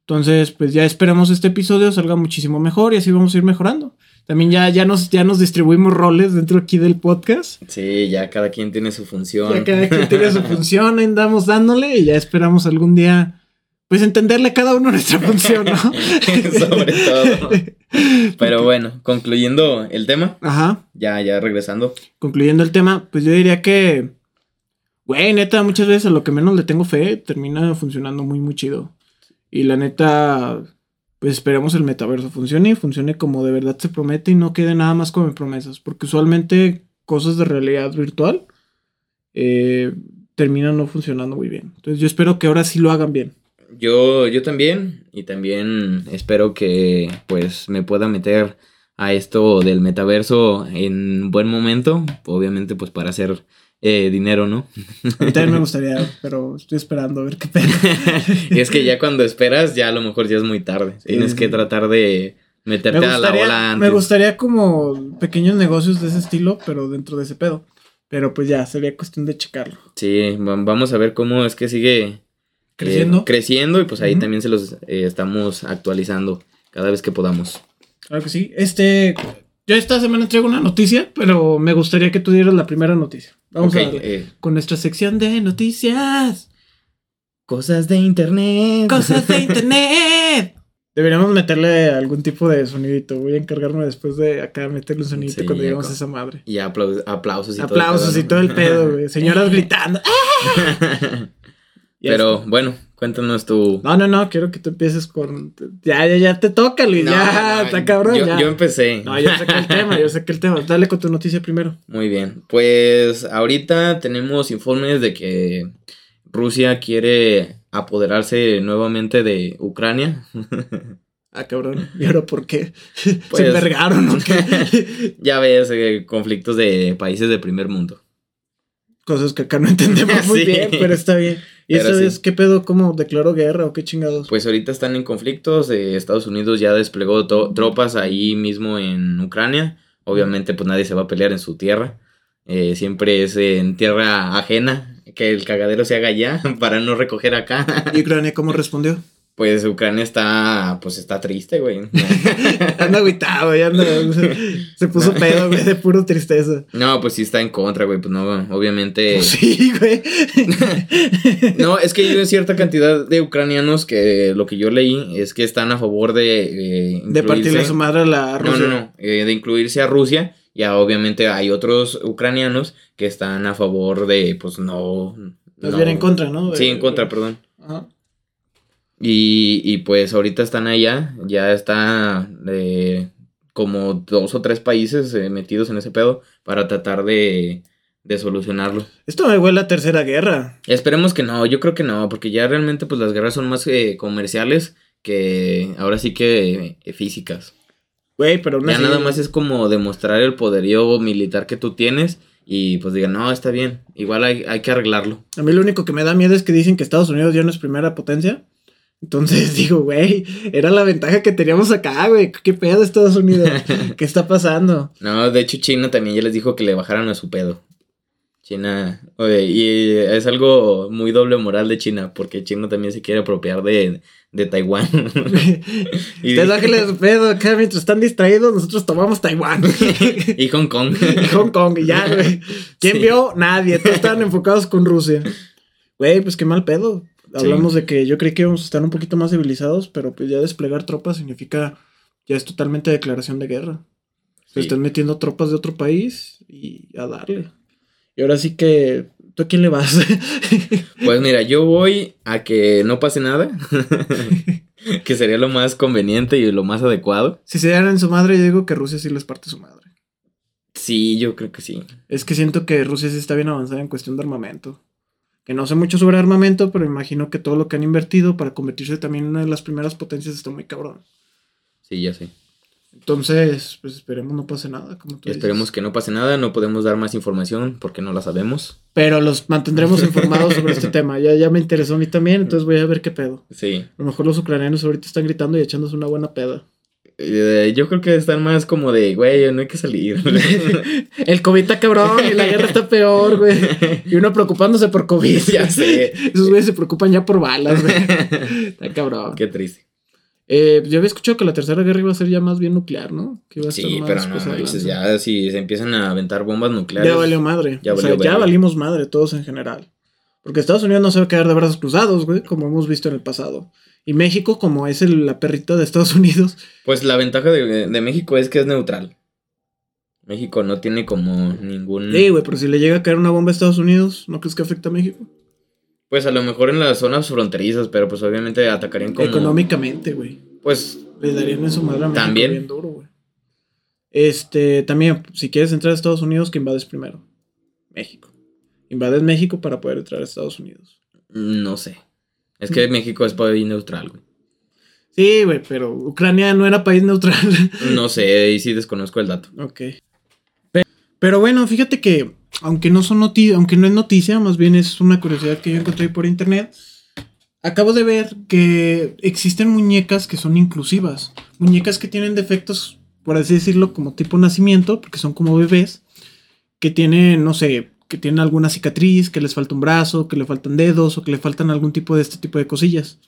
Entonces, pues ya esperamos este episodio salga muchísimo mejor y así vamos a ir mejorando. También ya, ya, nos, ya nos distribuimos roles dentro aquí del podcast. Sí, ya cada quien tiene su función. Ya cada quien tiene su función, andamos dándole y ya esperamos algún día, pues entenderle a cada uno nuestra función, ¿no? Sobre todo. Pero bueno, concluyendo el tema, Ajá. ya, ya regresando. concluyendo el tema, pues yo diría que, güey, neta, muchas veces a lo que menos le tengo fe termina funcionando muy, muy chido. Y la neta, pues esperemos el metaverso funcione y funcione como de verdad se promete y no quede nada más como promesas. Porque usualmente cosas de realidad virtual eh, terminan no funcionando muy bien. Entonces yo espero que ahora sí lo hagan bien. Yo, yo también, y también espero que pues me pueda meter a esto del metaverso en buen momento, obviamente pues para hacer eh, dinero, ¿no? A mí también me gustaría, pero estoy esperando a ver qué pedo. y es que ya cuando esperas, ya a lo mejor ya es muy tarde. Sí, Tienes sí, que tratar de Me meterte a la ola antes. me gustaría como pequeños negocios de ese estilo, pero dentro de ese pedo. Pero pues ya, sería cuestión de checarlo. Sí, va- vamos a ver cómo es que sigue eh, Creciendo. creciendo y pues ahí también se los eh, estamos actualizando cada vez que podamos. Claro que sí. Este, yo esta semana traigo una noticia, pero me gustaría que tú dieras la primera noticia. Vamos a darle. eh, Con nuestra sección de noticias. cosas de internet. Cosas de internet. Deberíamos meterle algún tipo de sonidito. Voy a encargarme después de acá meterle un sonidito Sí, cuando lleguemos con- a esa madre. Y aplau- aplausos y Aplausos todo. y todo el pedo, güey. Señoras gritando. ¡Ah! Ya Pero está. bueno, cuéntanos tu. No, no, no, quiero que tú empieces con. Ya, ya, ya te toca, Luis. No, ya, no, está cabrón. Yo, ya. yo empecé. No, yo sé que el tema, yo sé que el tema. Dale con tu noticia primero. Muy bien. Pues ahorita tenemos informes de que Rusia quiere apoderarse nuevamente de Ucrania. Ah, cabrón. ¿Y ahora por qué? ¿Se Pues- envergaron o qué? ya ves, eh, conflictos de países de primer mundo. Cosas que acá no entendemos muy Sí. bien, pero está bien. ¿Y Pero sí. vez qué pedo? ¿Cómo declaró guerra o qué chingados? Pues ahorita están en conflictos. eh, Estados Unidos ya desplegó tropas ahí mismo en Ucrania. Obviamente, pues nadie se va a pelear en su tierra. Eh, siempre es en tierra ajena. Que el cagadero se haga allá para no recoger acá. ¿Y Ucrania cómo respondió? Pues Ucrania está, pues está triste, güey. Anda agüitado, ya anda. Se, puso pedo, güey, de puro tristeza. No, pues sí está en contra, güey. Pues no, obviamente. Pues sí, güey. No, es que hay cierta cantidad de ucranianos que lo que yo leí es que están a favor de. eh, De partirle incluirse- su madre a la No, Rusia. no, no. eh, de incluirse a Rusia Y obviamente hay otros ucranianos que están a favor de, pues no... Más bien en contra, ¿no? Sí, en contra, perdón. Y, y pues ahorita están allá, ya está eh, como dos o tres países eh, metidos en ese pedo para tratar de, de solucionarlo. Esto me huele a tercera guerra. Esperemos que no, yo creo que no, porque ya realmente pues las guerras son más eh, comerciales que ahora sí que físicas. Güey, pero Ya nada más es como demostrar el poderío militar que tú tienes y pues digan, no, está bien, igual hay, hay que arreglarlo. A mí lo único que me da miedo es que dicen que Estados Unidos ya no es primera potencia. Entonces digo, güey, era la ventaja que teníamos acá, güey. ¿Qué pedo Estados Unidos? ¿Qué está pasando? No, de hecho China también ya les dijo que le bajaran a su pedo. China, oye, y es algo muy doble moral de China, porque China también se quiere apropiar de, de Taiwán. y Ustedes su pedo acá mientras están distraídos, nosotros tomamos Taiwán. y Hong Kong. y Hong Kong, y ya, güey. ¿Quién vio? Nadie, todos estaban enfocados con Rusia. Güey, pues qué mal pedo. Hablamos de que yo creí que íbamos a estar un poquito más civilizados, pero pues ya desplegar tropas significa, ya es totalmente declaración de guerra. Se están metiendo tropas de otro país y a darle. Y ahora sí que, ¿tú a quién le vas? pues mira, yo voy a que no pase nada. que sería lo más conveniente y lo más adecuado. Si se dieran en su madre, yo digo que Rusia sí les parte su madre. Sí, yo creo que sí. Es que siento que Rusia sí está bien avanzada en cuestión de armamento. Que no sé mucho sobre armamento, pero imagino que todo lo que han invertido para convertirse también en una de las primeras potencias está muy cabrón. Sí, ya sé. Entonces, pues esperemos no pase nada. Como tú esperemos que no pase nada, no podemos dar más información porque no la sabemos. Pero los mantendremos informados sobre este tema. Ya, ya me interesó a mí también, entonces voy a ver qué pedo. Sí. A lo mejor los ucranianos ahorita están gritando y echándose una buena peda. Eh, yo creo que están más como de, güey, no hay que salir. El COVID está cabrón y la guerra está peor, güey. Y uno preocupándose por COVID. Ya sé. Esos güeyes se preocupan ya por balas, güey. Está cabrón. Qué triste. Eh, yo había escuchado que la tercera guerra iba a ser ya más bien nuclear, ¿no? Que iba a sí, pero no, dices, ya si se empiezan a aventar bombas nucleares. Ya valió madre. Ya, o sea, ya valimos madre todos en general. Porque Estados Unidos no se va a quedar de brazos cruzados, güey, como hemos visto en el pasado. Y México, como es el, la perrita de Estados Unidos. Pues la ventaja de, de, México es que es neutral. México no tiene como ningún. Sí, güey, pero si le llega a caer una bomba a Estados Unidos, ¿no crees que afecta a México? Pues a lo mejor en las zonas fronterizas, pero pues obviamente atacarían como. Económicamente, güey. Pues. Le darían en su madre a México También. Bien duro, güey. Este, también, si quieres entrar a Estados Unidos, ¿qué invades primero? México. Invades México para poder entrar a Estados Unidos. No sé. Es que México es país neutral, güey. Sí, güey, pero Ucrania no era país neutral. no sé, ahí sí desconozco el dato. Ok. Pero bueno, fíjate que, aunque no son noticias, aunque no es noticia, más bien es una curiosidad que yo encontré por internet. Acabo de ver que existen muñecas que son inclusivas. Muñecas que tienen defectos, por así decirlo, como tipo nacimiento, porque son como bebés. Que tienen, no sé, que tienen alguna cicatriz, que les falta un brazo, que le faltan dedos o que le faltan algún tipo de este tipo de cosillas.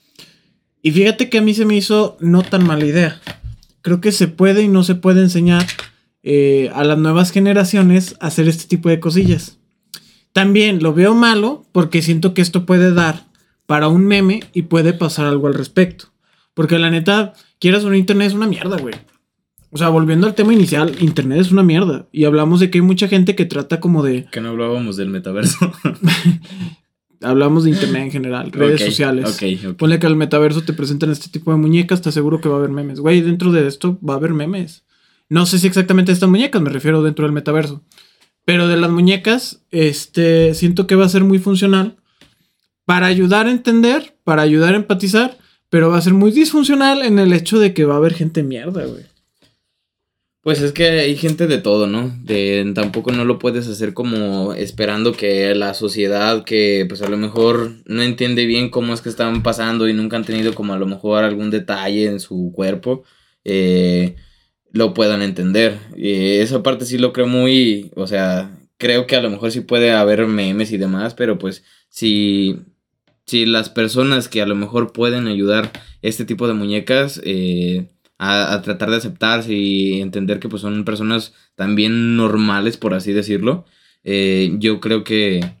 Y fíjate que a mí se me hizo no tan mala idea. Creo que se puede y no se puede enseñar eh, a las nuevas generaciones a hacer este tipo de cosillas. También lo veo malo porque siento que esto puede dar para un meme y puede pasar algo al respecto. Porque la neta, quieras un internet es una mierda, güey. O sea, volviendo al tema inicial, Internet es una mierda. Y hablamos de que hay mucha gente que trata como de... Que no hablábamos del metaverso. hablamos de Internet en general, redes sociales. Ok, Ponle que al metaverso te presentan este tipo de muñecas, te aseguro que va a haber memes. Güey, dentro de esto va a haber memes. No sé si exactamente estas muñecas, me refiero dentro del metaverso. Pero de las muñecas, este, siento que va a ser muy funcional para ayudar a entender, para ayudar a empatizar, pero va a ser muy disfuncional en el hecho de que va a haber gente mierda, güey. Pues es que hay gente de todo, ¿no? De, tampoco no lo puedes hacer como esperando que la sociedad que pues a lo mejor no entiende bien cómo es que están pasando y nunca han tenido como a lo mejor algún detalle en su cuerpo, eh, lo puedan entender. Y esa parte sí lo creo muy, o sea, creo que a lo mejor sí puede haber memes y demás, pero pues si, si las personas que a lo mejor pueden ayudar este tipo de muñecas, eh, a, tratar de aceptarse y entender que pues son personas también normales, por así decirlo, eh, yo creo que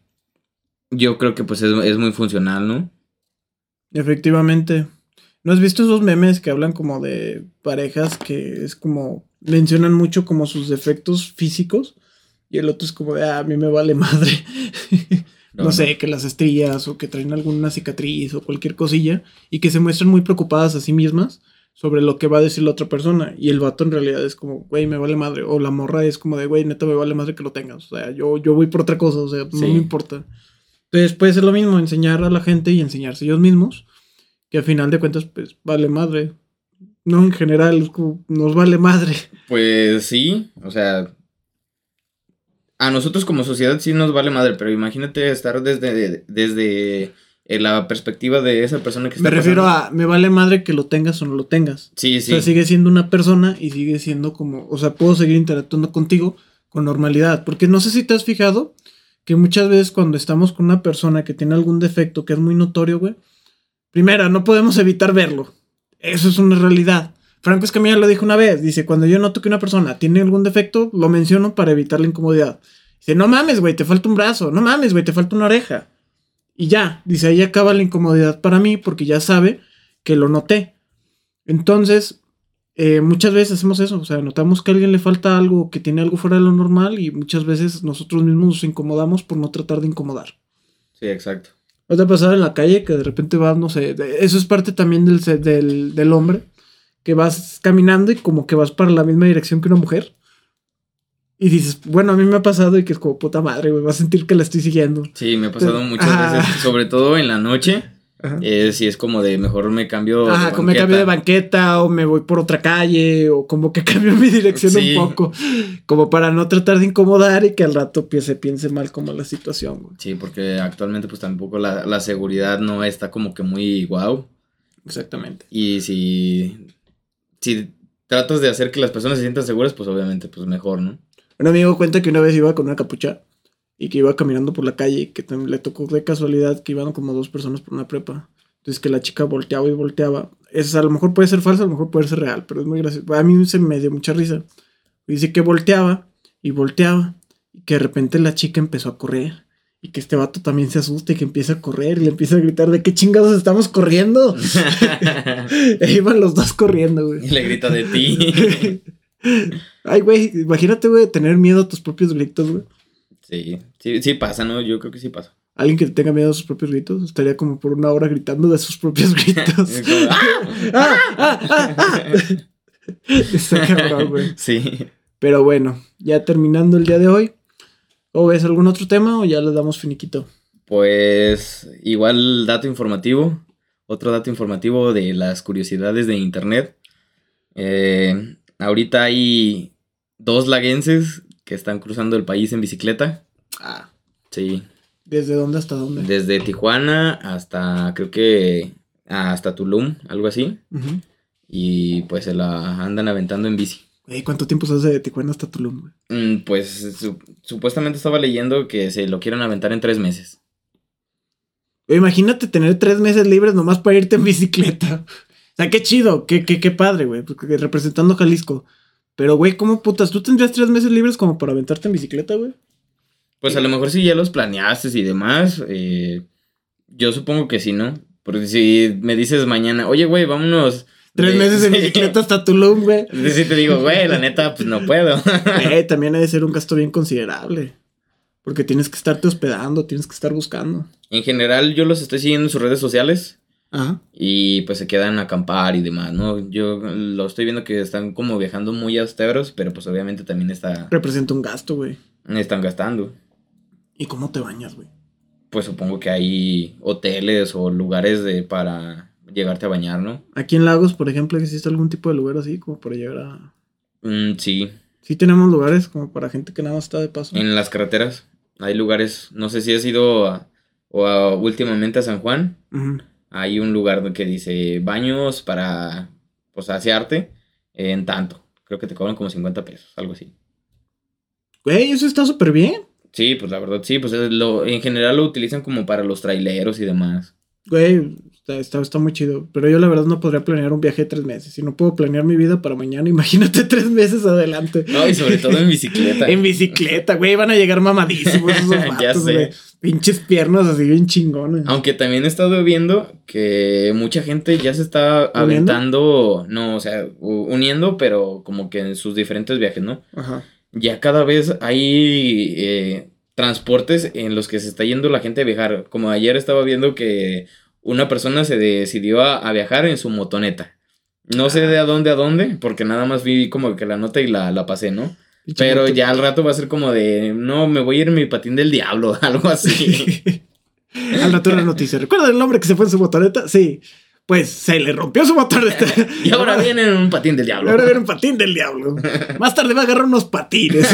yo creo que pues es, muy funcional, ¿no? Efectivamente. ¿No has visto esos memes que hablan como de parejas que es como mencionan mucho como sus defectos físicos y el otro es como de, ah, a mí me vale madre. no, No, no. sé, que las estrías o que traen alguna cicatriz o cualquier cosilla y que se muestran muy preocupadas a sí mismas sobre lo que va a decir la otra persona. Y el vato en realidad es como, güey, me vale madre. O la morra es como de, güey, neta, me vale madre que lo tengas. O sea, yo, yo voy por otra cosa, o sea, no me importa. Entonces puede ser lo mismo, enseñar a la gente y enseñarse ellos mismos, que al final de cuentas, pues, vale madre. No, en general, es como, nos vale madre. Pues sí, o sea, a nosotros como sociedad sí nos vale madre, pero imagínate estar desde, desde la perspectiva de esa persona que está Me refiero pasando. a, me vale madre que lo tengas o no lo tengas. Sí, O sí. sea, sigue siendo una persona y sigue siendo como, o sea, puedo seguir interactuando contigo con normalidad. Porque no sé si te has fijado que muchas veces cuando estamos con una persona que tiene algún defecto que es muy notorio, güey, primera, no podemos evitar verlo. Eso es una realidad. Franco Escamilla lo dijo una vez, dice, cuando yo noto que una persona tiene algún defecto, lo menciono para evitar la incomodidad. Dice, no mames, güey, te falta un brazo, no mames, güey, te falta una oreja. Y ya, dice, ahí acaba la incomodidad para mí porque ya sabe que lo noté. Entonces, eh, muchas veces hacemos eso, o sea, notamos que a alguien le falta algo, que tiene algo fuera de lo normal y muchas veces nosotros mismos nos incomodamos por no tratar de incomodar. Sí, exacto. ¿No te ha pasado en la calle que de repente vas, no sé, de- eso es parte también del, del hombre, que vas caminando y como que vas para la misma dirección que una mujer? Y dices, bueno, a mí me ha pasado y que es como puta madre, güey, vas a sentir que la estoy siguiendo. Sí, me ha pasado muchas Ah. veces, sobre todo en la noche. Eh, sí, es como de mejor me cambio. Ajá, como me cambio de banqueta o me voy por otra calle o como que cambio mi dirección Sí. un poco, como para no tratar de incomodar y que al rato se piense mal como la situación. güey. Sí, porque actualmente pues tampoco la, la seguridad no está como que muy guau. Exactamente. Y si, si tratas de hacer que las personas se sientan seguras, pues obviamente pues mejor, ¿no? Un amigo cuenta que una vez iba con una capucha y que iba caminando por la calle y que le tocó de casualidad que iban como dos personas por una prepa. Entonces que la chica volteaba y volteaba. Es, a lo mejor puede ser falso, a lo mejor puede ser real, pero es muy gracioso. A mí se me dio mucha risa. Dice que volteaba y volteaba y que de repente la chica empezó a correr. Y que este vato también se asusta y que empieza a correr y le empieza a gritar de qué chingados estamos corriendo. e iban los dos corriendo, güey. y le grita de ti. Ay, güey, imagínate, güey, tener miedo a tus propios gritos, güey. Sí, sí, sí pasa, ¿no? Yo creo que sí pasa. Alguien que tenga miedo a sus propios gritos estaría como por una hora gritando de sus propios gritos. Es como, ¡ah! ¡Ah, ah, ah, ah! Está cabrón, güey. Sí. Pero bueno, ya terminando el día de hoy. ¿O ves algún otro tema o ya le damos finiquito? Pues igual dato informativo, otro dato informativo de las curiosidades de internet. Eh, ahorita hay dos laguenses que están cruzando el país en bicicleta. Ah, Sí, ¿desde dónde hasta dónde? desde Tijuana hasta creo que hasta Tulum, algo así. Y pues se la andan aventando en bici. Güey, ¿cuánto tiempo se hace de Tijuana hasta Tulum, güey? Mm, Pues su- supuestamente estaba leyendo que se lo quieren aventar en tres meses. Imagínate tener tres meses libres nomás para irte en bicicleta. Sea, qué chido, qué, qué, qué padre, güey, porque representando Jalisco. Pero, güey, ¿cómo putas? ¿Tú tendrías tres meses libres como para aventarte en bicicleta, güey? Pues a lo mejor si ya los planeaste y demás, eh, yo supongo que sí, ¿no? Porque si me dices mañana, oye, güey, vámonos. Tres de- meses en bicicleta hasta Tulum, güey. Sí te digo, güey, la neta, pues no puedo. Eh, también ha de ser un gasto bien considerable. Porque tienes que estarte hospedando, tienes que estar buscando. en general, yo los estoy siguiendo en sus redes sociales Ajá. y pues se quedan a acampar y demás, ¿no? Yo lo estoy viendo que están como viajando muy austeros, pero pues obviamente también está, Representa un gasto, güey. están gastando. ¿Y cómo te bañas, güey? Pues supongo que hay hoteles o lugares de para llegarte a bañar, ¿no? Aquí en Lagos, por ejemplo, existe algún tipo de lugar así como para llegar a. Mm, sí, Sí, tenemos lugares como para gente que nada más está de paso. En las carreteras hay lugares, no sé si has ido a- o a- últimamente a San Juan, Ujú. Hay un lugar que dice baños para pues asearte en tanto. Creo que te cobran como 50 pesos, algo así. Güey, eso está súper bien. Sí, pues la verdad sí, pues es lo, en general lo utilizan como para los traileros y demás. Güey, Está, está, está muy chido. Pero yo la verdad no podría planear un viaje de tres meses. Si no puedo planear mi vida para mañana, imagínate tres meses adelante. No, y sobre todo en bicicleta. en bicicleta, güey. Van a llegar mamadísimos esos Ya sé. Pinches piernas así bien chingones. Aunque también he estado viendo que mucha gente ya se está ¿Uniendo? aventando, no, o sea, uniendo, pero como que en sus diferentes viajes, ¿no? Ajá. Ya cada vez hay eh, transportes en los que se está yendo la gente a viajar. Como ayer estaba viendo que una persona se decidió a, a viajar en su motoneta. No sé de a dónde a dónde, porque nada más vi como que la nota y la, la pasé, ¿no? Pero ya al rato va a ser como de, no, me voy a ir en mi patín del diablo, algo así. Al rato una noticia. ¿Recuerdan el hombre que se fue en su motoneta? Sí. Pues se le rompió su motoneta. y ahora viene en un patín del diablo. Ahora viene un patín del diablo. Más tarde va a agarrar unos patines.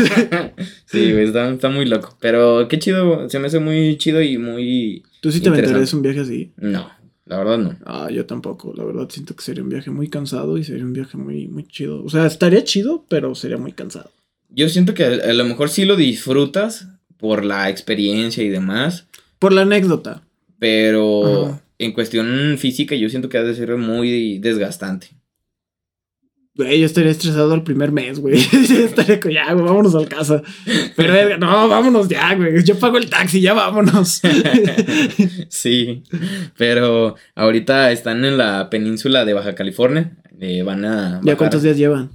sí, está, está muy loco. Pero qué chido, se me hace muy chido y muy... ¿Tú sí te aventarías un viaje así? No, la verdad no. Ah, yo tampoco. La verdad siento que sería un viaje muy cansado y sería un viaje muy, muy chido. O sea, estaría chido, pero sería muy cansado. Yo siento que a, a lo mejor sí lo disfrutas por la experiencia y demás, Por la anécdota. pero Ajá. en cuestión física yo siento que ha de ser muy desgastante. Güey, yo estaría estresado el primer mes, güey. Yo estaría con ya, güey, vámonos al casa. Pero, no, vámonos ya, güey. Yo pago el taxi, ya vámonos. sí, pero ahorita están en la península de Baja California, eh, van a... ¿Ya cuántos días llevan?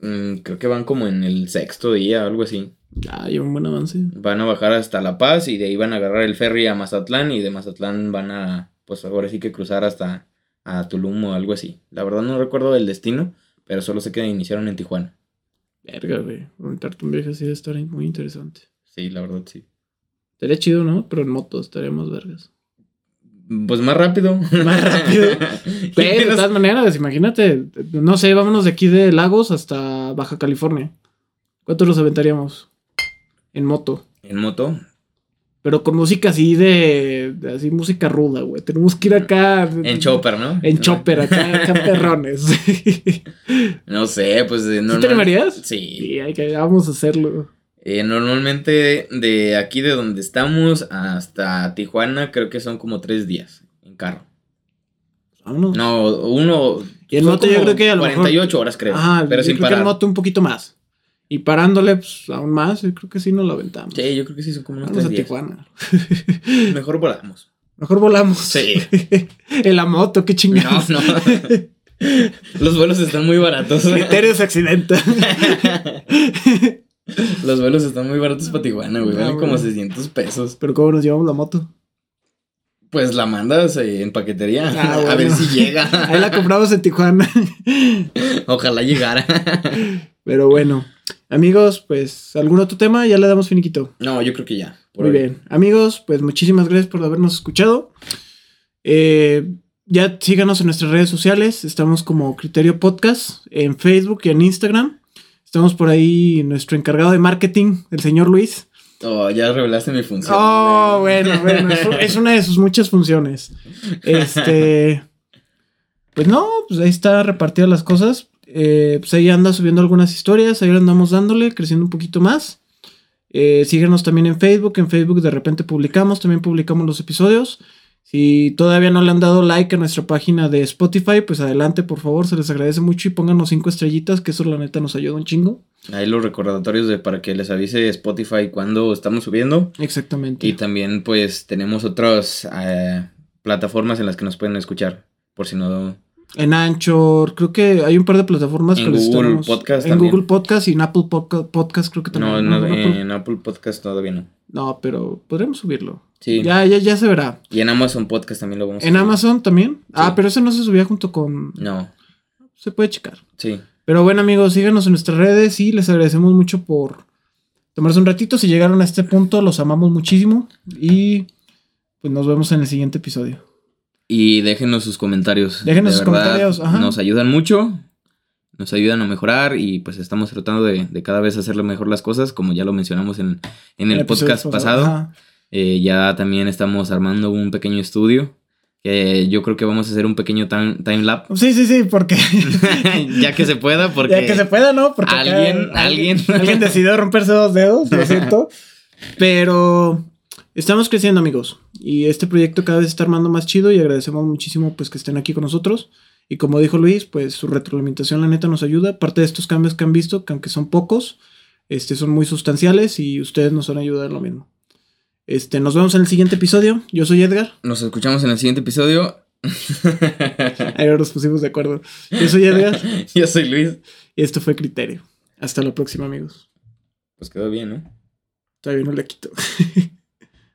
Mm, creo que van como en el sexto día, algo así. Ya, lleva un buen avance. Van a bajar hasta La Paz y de ahí van a agarrar el ferry a Mazatlán y de Mazatlán van a, pues ahora sí que cruzar hasta a Tulum o algo así. La verdad no recuerdo el destino, pero solo sé que iniciaron en Tijuana. Verga, güey. Aventarte un viaje así debe estar muy interesante. Sí, la verdad sí. Estaría chido, ¿no? Pero en moto estaría más vergas. Pues más rápido. Más rápido. Güey, de todas maneras, imagínate. No sé, vámonos de aquí de Lagos hasta Baja California. ¿Cuántos los aventaríamos? En moto. en moto. Pero con música así de, así música ruda, güey. Tenemos que ir acá. En chopper, ¿no? En chopper, acá, acá perrones. ¿Sí No sé, pues eh, te normal- animarías? Sí. Sí, hay que, vamos a hacerlo. Eh, normalmente de aquí de donde estamos hasta Tijuana creo que son como tres días en carro. Vámonos. No, uno. Y son moto yo creo que a lo mejor- 48 horas creo. Ah, pero yo sin creo que parar. en moto un poquito más. Y parándole, pues, aún más, yo creo que sí nos lo aventamos. Sí, yo creo que sí son como unos Vamos a días. Tijuana. Mejor volamos. Mejor volamos. Sí. en la moto, qué No, chingados. no. Los vuelos están muy baratos. Criterios accidenta. Los vuelos están muy baratos para Tijuana, güey. Ah, Valen como bueno. 600 pesos. Pero ¿cómo nos llevamos la moto? Pues la mandas eh, en paquetería. Ah, A ver si llega. Ahí la compramos en Tijuana. Ojalá llegara. Pero bueno. Amigos, pues, ¿algún otro tema? Ya le damos finiquito. No, yo creo que ya. por Muy hoy. bien. Amigos, pues muchísimas gracias por habernos escuchado. Eh, ya síganos en nuestras redes sociales. Estamos como Criterio Podcast en Facebook y en Instagram. Estamos por ahí nuestro encargado de marketing, el señor Luis. Oh, ya revelaste mi función. Oh, bueno, bueno. Es, es una de sus muchas funciones. Este. Pues no, pues ahí está repartidas las cosas. Eh, pues ahí anda subiendo algunas historias. Ahí andamos dándole, creciendo un poquito más. Eh, síguenos también en Facebook. En Facebook de repente publicamos, también publicamos los episodios. Si todavía no le han dado like a nuestra página de Spotify, pues adelante, por favor, se les agradece mucho y pónganos cinco estrellitas, que eso la neta nos ayuda un chingo. Ahí los recordatorios de para que les avise Spotify cuando estamos subiendo. Exactamente. Y también, pues, tenemos otras eh, plataformas en las que nos pueden escuchar. Por si no. En Anchor, creo que hay un par de plataformas En que les Google tenemos- Podcast En también. Google Podcast y en Apple Podca- Podcast, creo que No, también. no, En Apple- en Apple Podcast todavía no. no, pero podremos subirlo. Sí. Ya, ya, ya se verá. Y en Amazon Podcast también lo vamos a En subir. Amazon también. Ah, pero ese no se subía junto con. No, Se puede checar. sí. Pero bueno, amigos, síganos en nuestras redes y les agradecemos mucho por tomarse un ratito. Si llegaron a este punto, los amamos muchísimo. Y pues nos vemos en el siguiente episodio. Y déjenos sus comentarios. Déjenos De sus verdad, comentarios, ajá. Nos ayudan mucho. Nos ayudan a mejorar y pues estamos tratando de, de cada vez hacerle mejor las cosas, como ya lo mencionamos en, en el, podcast pasado. Eh, ya también estamos armando un pequeño estudio. Yo creo que vamos a hacer un pequeño time, time lapse. Sí, sí, sí, porque. ya que se pueda, porque. Ya que se pueda, ¿no? Porque acá Alguien- alguien- alguien decidió romperse dos dedos, lo siento. Pero estamos creciendo, amigos. Y este proyecto cada vez está armando más chido y agradecemos muchísimo pues que estén aquí con nosotros. Y como dijo Luis, pues su retroalimentación la neta nos ayuda. Parte de estos cambios que han visto, que aunque son pocos, este, son muy sustanciales y ustedes nos van a ayudar lo mismo. Este, nos vemos en el siguiente episodio. Yo soy Edgar. Nos escuchamos en el siguiente episodio. Ahora nos pusimos de acuerdo. Yo soy Edgar. Yo soy Luis. Y esto fue Criterio. Hasta la próxima, amigos. Pues quedó bien, ¿no? Todavía no le quito.